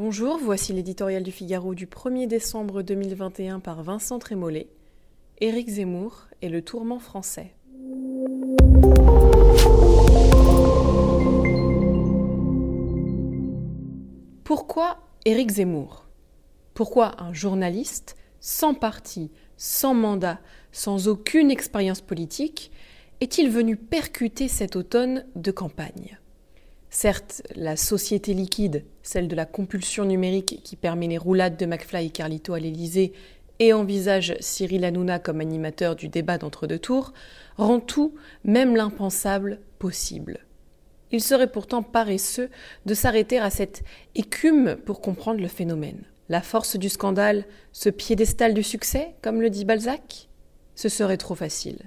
Bonjour, voici l'éditorial du Figaro du 1er décembre 2021 par Vincent Trémollet. Éric Zemmour et le tourment français. Pourquoi Éric Zemmour? Pourquoi un journaliste sans parti, sans mandat, sans aucune expérience politique, est-il venu percuter cet automne de campagne? Certes, la société liquide, celle de la compulsion numérique qui permet les roulades de McFly et Carlito à l'Élysée et envisage Cyril Hanouna comme animateur du débat d'entre-deux tours, rend tout, même l'impensable, possible. Il serait pourtant paresseux de s'arrêter à cette écume pour comprendre le phénomène. La force du scandale, ce piédestal du succès, comme le dit Balzac? Ce serait trop facile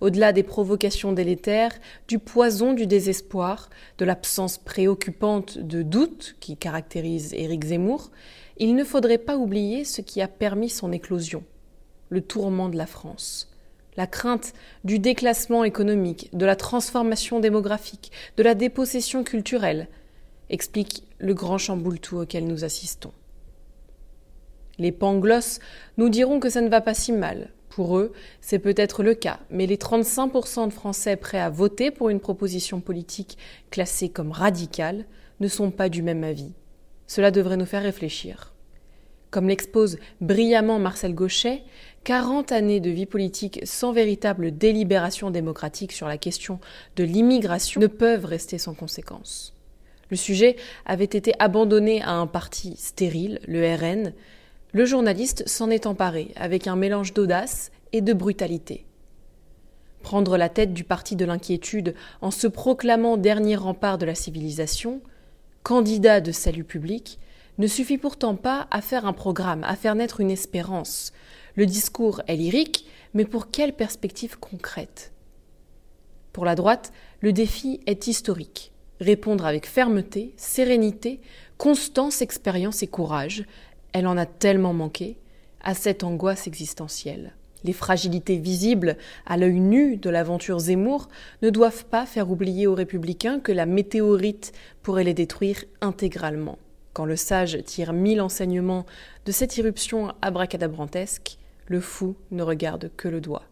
au-delà des provocations délétères, du poison du désespoir, de l'absence préoccupante de doute qui caractérise Éric Zemmour, il ne faudrait pas oublier ce qui a permis son éclosion, le tourment de la France. La crainte du déclassement économique, de la transformation démographique, de la dépossession culturelle, explique le grand chamboule-tout auquel nous assistons. Les pangloss nous diront que ça ne va pas si mal, pour eux, c'est peut-être le cas, mais les 35% de Français prêts à voter pour une proposition politique classée comme radicale ne sont pas du même avis. Cela devrait nous faire réfléchir. Comme l'expose brillamment Marcel Gauchet, 40 années de vie politique sans véritable délibération démocratique sur la question de l'immigration ne peuvent rester sans conséquence. Le sujet avait été abandonné à un parti stérile, le RN, le journaliste s'en est emparé avec un mélange d'audace et de brutalité. Prendre la tête du parti de l'inquiétude en se proclamant dernier rempart de la civilisation, candidat de salut public, ne suffit pourtant pas à faire un programme, à faire naître une espérance. Le discours est lyrique, mais pour quelle perspective concrète? Pour la droite, le défi est historique. Répondre avec fermeté, sérénité, constance, expérience et courage, elle en a tellement manqué à cette angoisse existentielle. Les fragilités visibles à l'œil nu de l'aventure Zemmour ne doivent pas faire oublier aux républicains que la météorite pourrait les détruire intégralement. Quand le sage tire mille enseignements de cette irruption abracadabrantesque, le fou ne regarde que le doigt.